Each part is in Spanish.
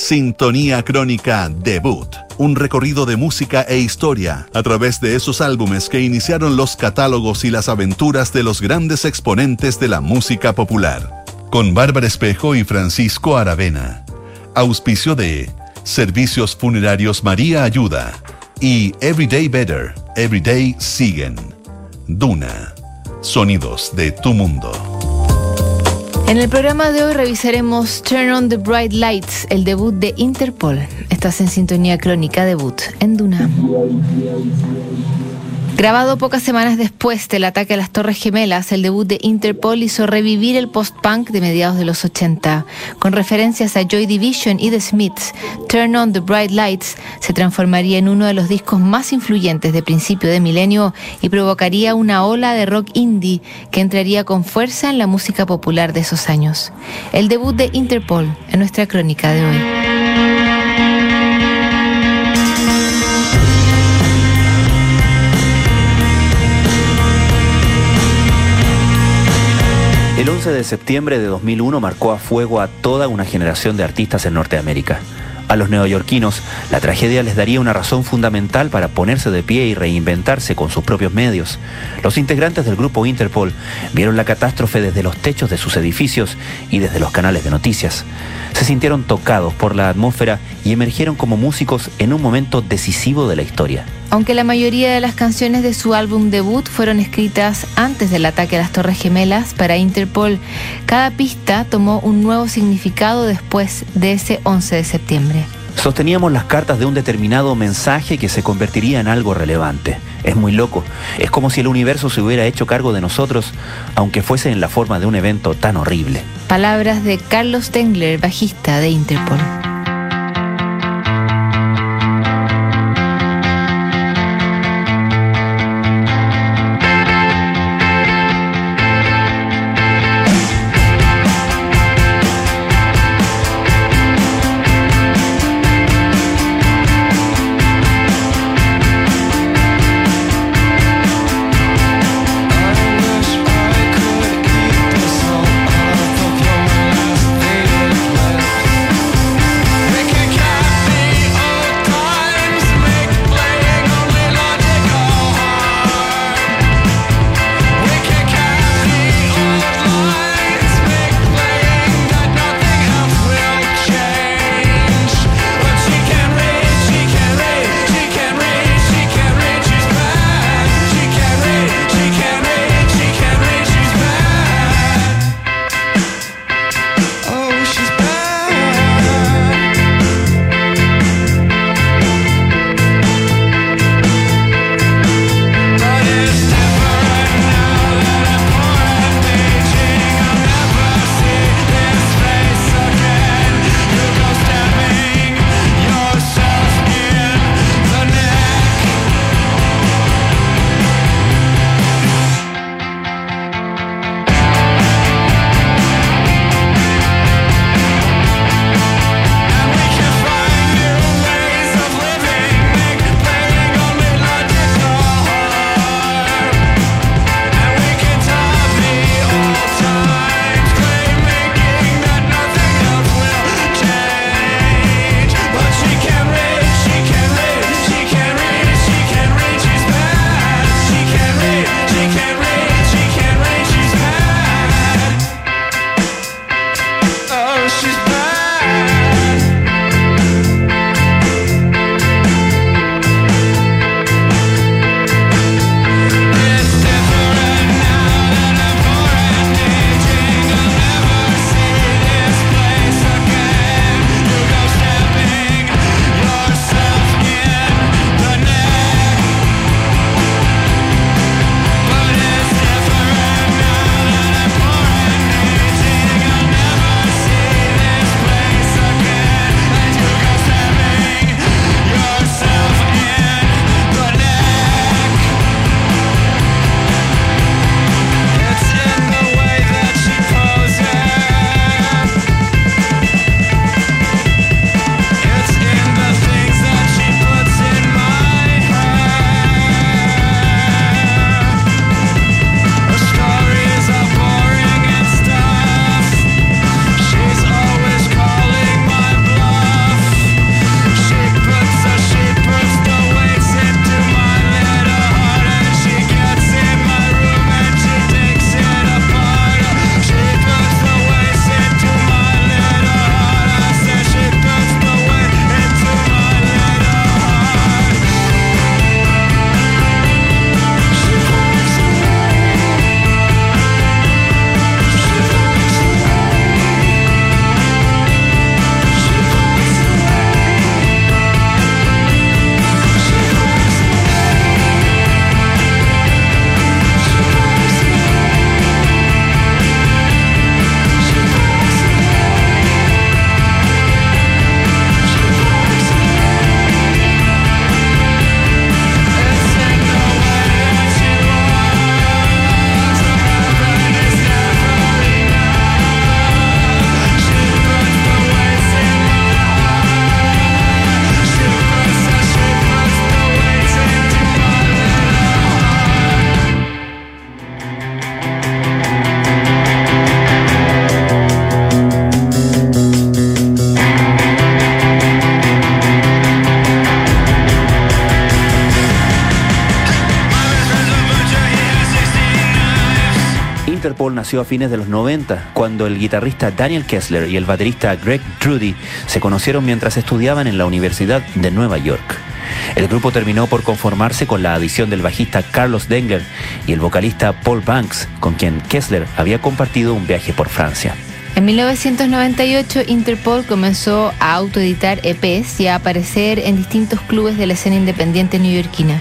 Sintonía Crónica Debut, un recorrido de música e historia a través de esos álbumes que iniciaron los catálogos y las aventuras de los grandes exponentes de la música popular. Con Bárbara Espejo y Francisco Aravena. Auspicio de Servicios Funerarios María Ayuda y Everyday Better, Everyday Siguen. Duna. Sonidos de tu mundo. En el programa de hoy revisaremos Turn on the Bright Lights, el debut de Interpol. Estás en sintonía crónica debut en Duna. Grabado pocas semanas después del ataque a las Torres Gemelas, el debut de Interpol hizo revivir el post-punk de mediados de los 80. Con referencias a Joy Division y The Smiths, Turn on the Bright Lights se transformaría en uno de los discos más influyentes de principio de milenio y provocaría una ola de rock indie que entraría con fuerza en la música popular de esos años. El debut de Interpol en nuestra crónica de hoy. 11 de septiembre de 2001 marcó a fuego a toda una generación de artistas en Norteamérica. A los neoyorquinos, la tragedia les daría una razón fundamental para ponerse de pie y reinventarse con sus propios medios. Los integrantes del grupo Interpol vieron la catástrofe desde los techos de sus edificios y desde los canales de noticias. Se sintieron tocados por la atmósfera y emergieron como músicos en un momento decisivo de la historia. Aunque la mayoría de las canciones de su álbum debut fueron escritas antes del ataque a las Torres Gemelas para Interpol, cada pista tomó un nuevo significado después de ese 11 de septiembre. Sosteníamos las cartas de un determinado mensaje que se convertiría en algo relevante. Es muy loco. Es como si el universo se hubiera hecho cargo de nosotros, aunque fuese en la forma de un evento tan horrible. Palabras de Carlos Tengler, bajista de Interpol. A fines de los 90, cuando el guitarrista Daniel Kessler y el baterista Greg Trudy se conocieron mientras estudiaban en la Universidad de Nueva York. El grupo terminó por conformarse con la adición del bajista Carlos Dengler y el vocalista Paul Banks, con quien Kessler había compartido un viaje por Francia. En 1998, Interpol comenzó a autoeditar EPs y a aparecer en distintos clubes de la escena independiente neoyorquina.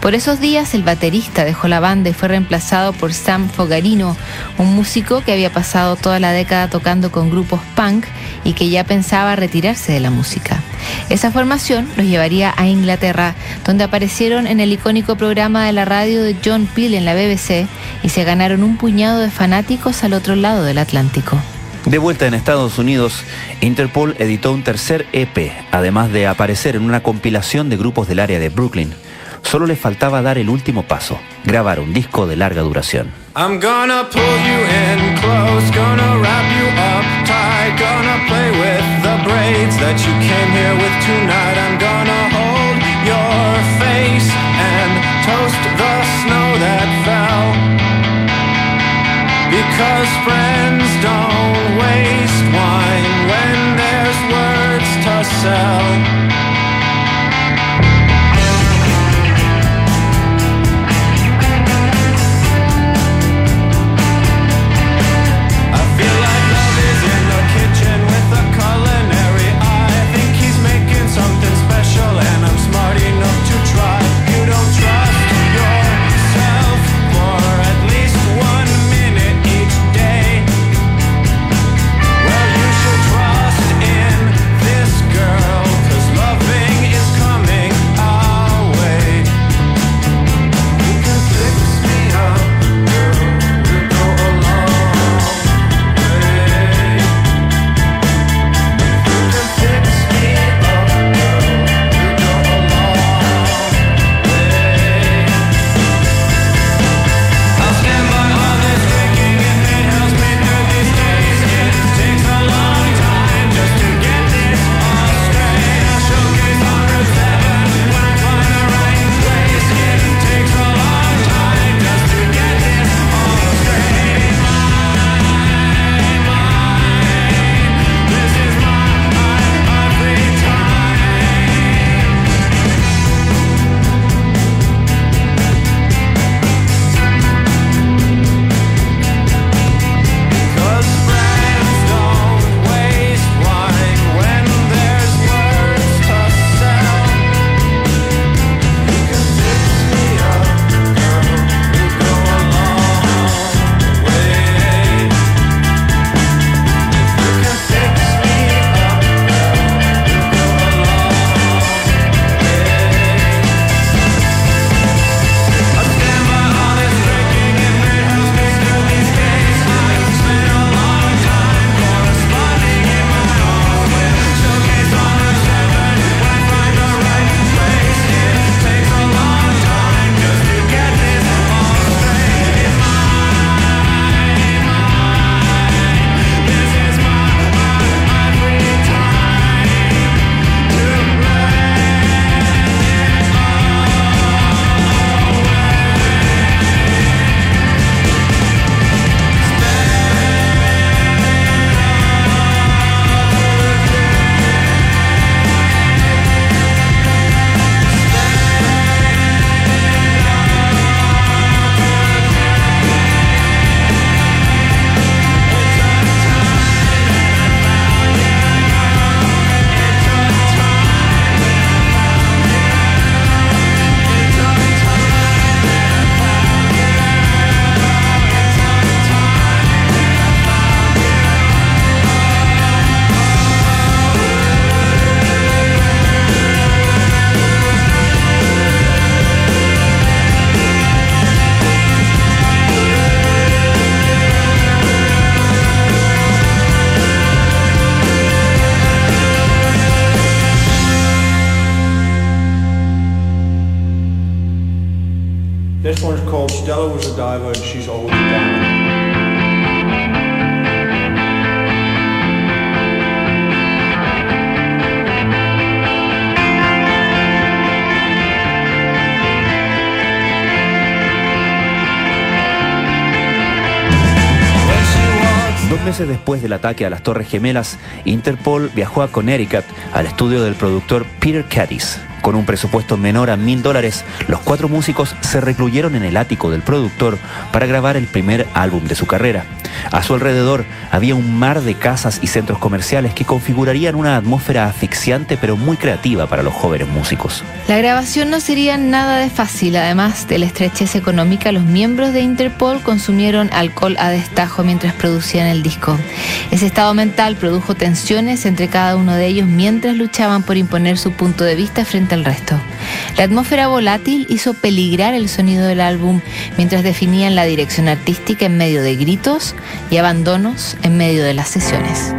Por esos días, el baterista dejó la banda y fue reemplazado por Sam Fogarino, un músico que había pasado toda la década tocando con grupos punk y que ya pensaba retirarse de la música. Esa formación los llevaría a Inglaterra, donde aparecieron en el icónico programa de la radio de John Peel en la BBC y se ganaron un puñado de fanáticos al otro lado del Atlántico. De vuelta en Estados Unidos, Interpol editó un tercer EP, además de aparecer en una compilación de grupos del área de Brooklyn. Solo les faltaba dar el último paso, grabar un disco de larga duración. Because friends don't waste wine when there's words to sell. Después del ataque a las Torres Gemelas, Interpol viajó a Connecticut al estudio del productor Peter Caddis. Con un presupuesto menor a mil dólares, los cuatro músicos se recluyeron en el ático del productor para grabar el primer álbum de su carrera. A su alrededor había un mar de casas y centros comerciales que configurarían una atmósfera asfixiante pero muy creativa para los jóvenes músicos. La grabación no sería nada de fácil, además de la estrechez económica, los miembros de Interpol consumieron alcohol a destajo mientras producían el disco. Ese estado mental produjo tensiones entre cada uno de ellos mientras luchaban por imponer su punto de vista frente a el resto. La atmósfera volátil hizo peligrar el sonido del álbum mientras definían la dirección artística en medio de gritos y abandonos en medio de las sesiones.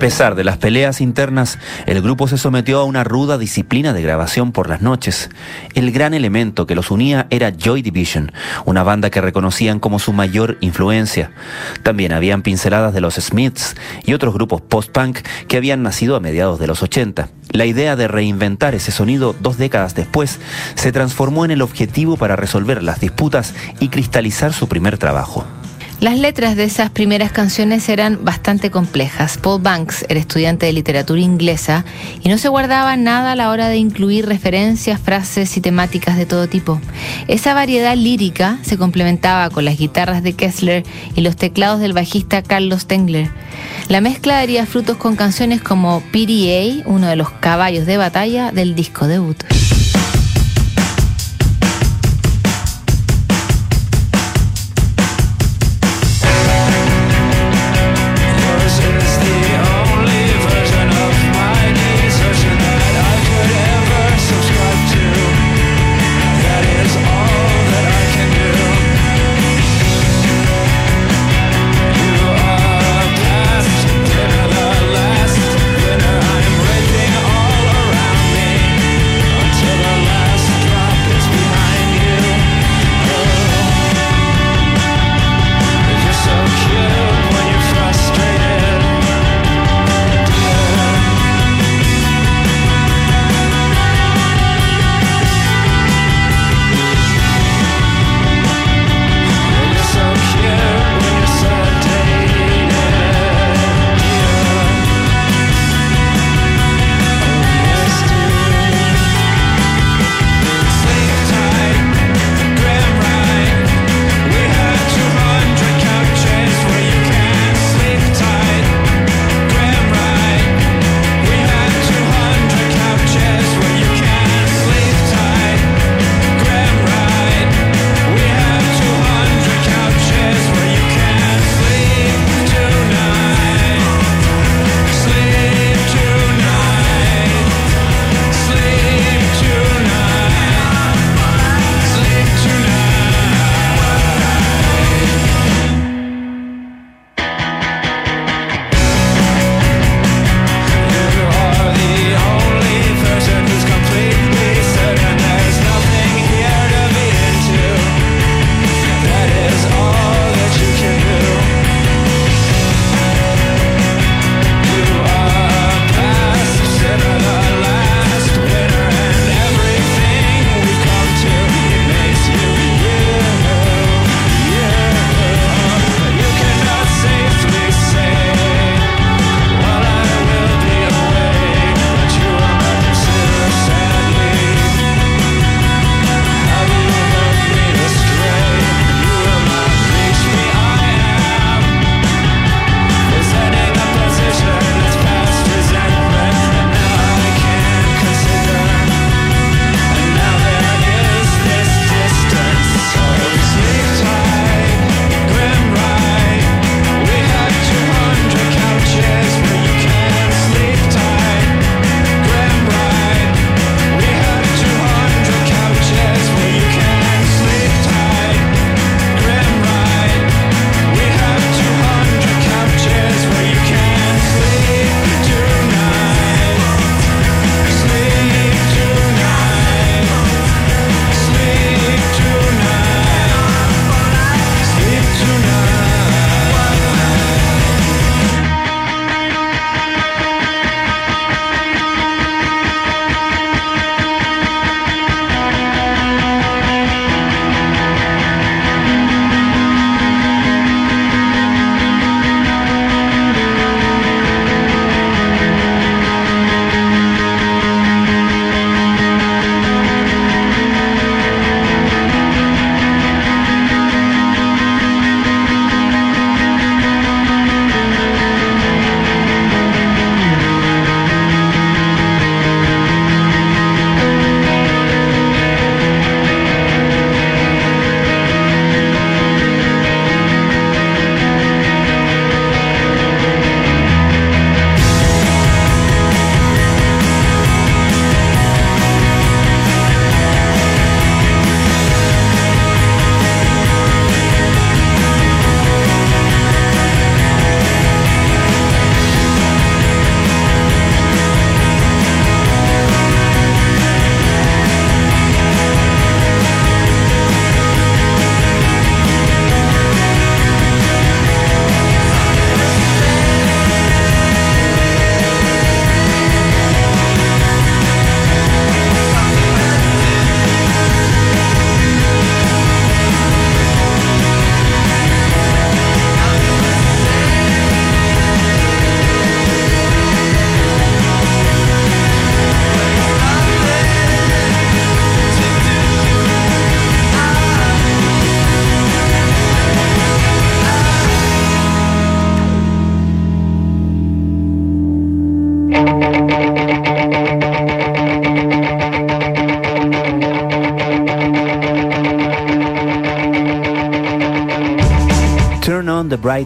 Pesar de las peleas internas, el grupo se sometió a una ruda disciplina de grabación por las noches. El gran elemento que los unía era Joy Division, una banda que reconocían como su mayor influencia. También habían pinceladas de los Smiths y otros grupos post-punk que habían nacido a mediados de los 80. La idea de reinventar ese sonido dos décadas después se transformó en el objetivo para resolver las disputas y cristalizar su primer trabajo. Las letras de esas primeras canciones eran bastante complejas. Paul Banks era estudiante de literatura inglesa y no se guardaba nada a la hora de incluir referencias, frases y temáticas de todo tipo. Esa variedad lírica se complementaba con las guitarras de Kessler y los teclados del bajista Carlos Tengler. La mezcla daría frutos con canciones como PDA, uno de los caballos de batalla del disco debut.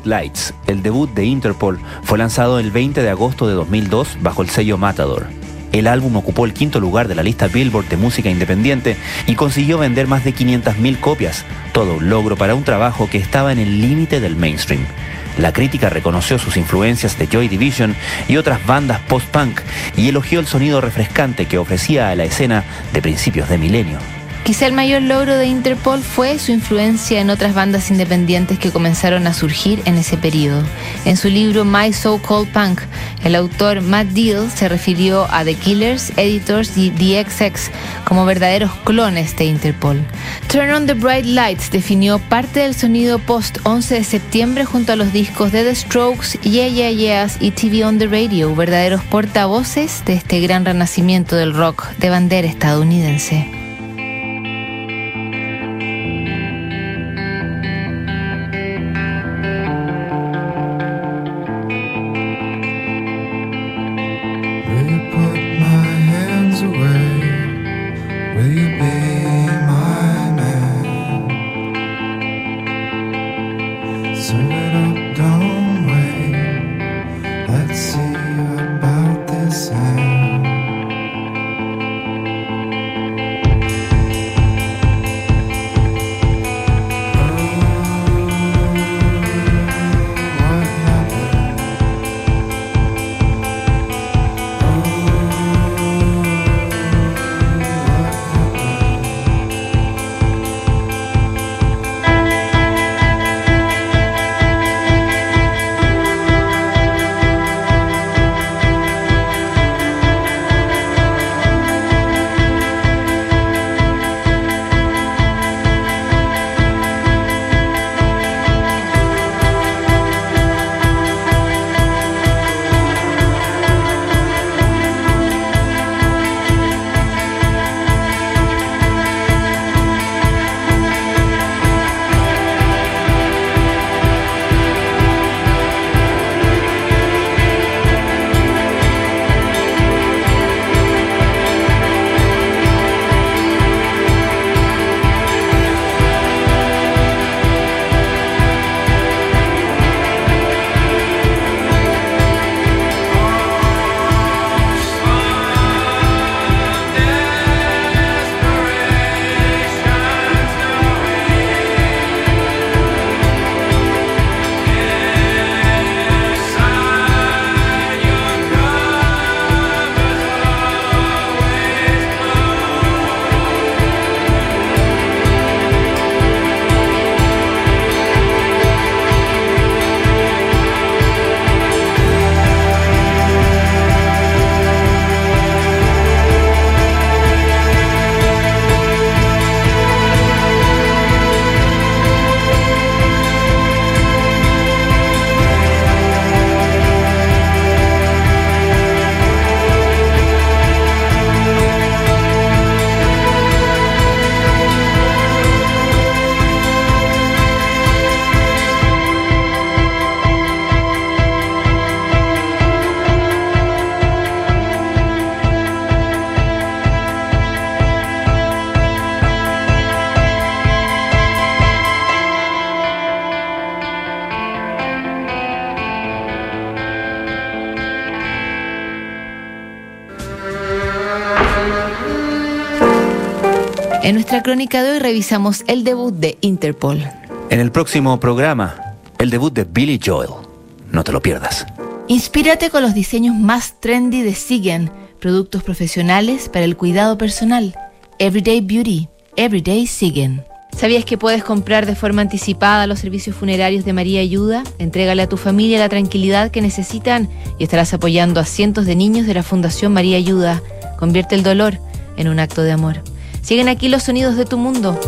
Lights, el debut de Interpol, fue lanzado el 20 de agosto de 2002 bajo el sello Matador. El álbum ocupó el quinto lugar de la lista Billboard de música independiente y consiguió vender más de 500.000 copias, todo un logro para un trabajo que estaba en el límite del mainstream. La crítica reconoció sus influencias de Joy Division y otras bandas post-punk y elogió el sonido refrescante que ofrecía a la escena de principios de milenio. Quizá el mayor logro de Interpol fue su influencia en otras bandas independientes que comenzaron a surgir en ese periodo. En su libro My So Called Punk, el autor Matt Deal se refirió a The Killers, Editors y The XX como verdaderos clones de Interpol. Turn on the Bright Lights definió parte del sonido post 11 de septiembre junto a los discos de The Strokes, Yeah Yeah Yeahs y TV on the Radio, verdaderos portavoces de este gran renacimiento del rock de bandera estadounidense. Crónica de hoy revisamos el debut de Interpol. En el próximo programa, el debut de Billy Joel. No te lo pierdas. Inspírate con los diseños más trendy de Sigen, productos profesionales para el cuidado personal. Everyday Beauty, Everyday Sigen. ¿Sabías que puedes comprar de forma anticipada los servicios funerarios de María Ayuda? Entrégale a tu familia la tranquilidad que necesitan y estarás apoyando a cientos de niños de la Fundación María Ayuda. Convierte el dolor en un acto de amor. Siguen aquí los sonidos de tu mundo.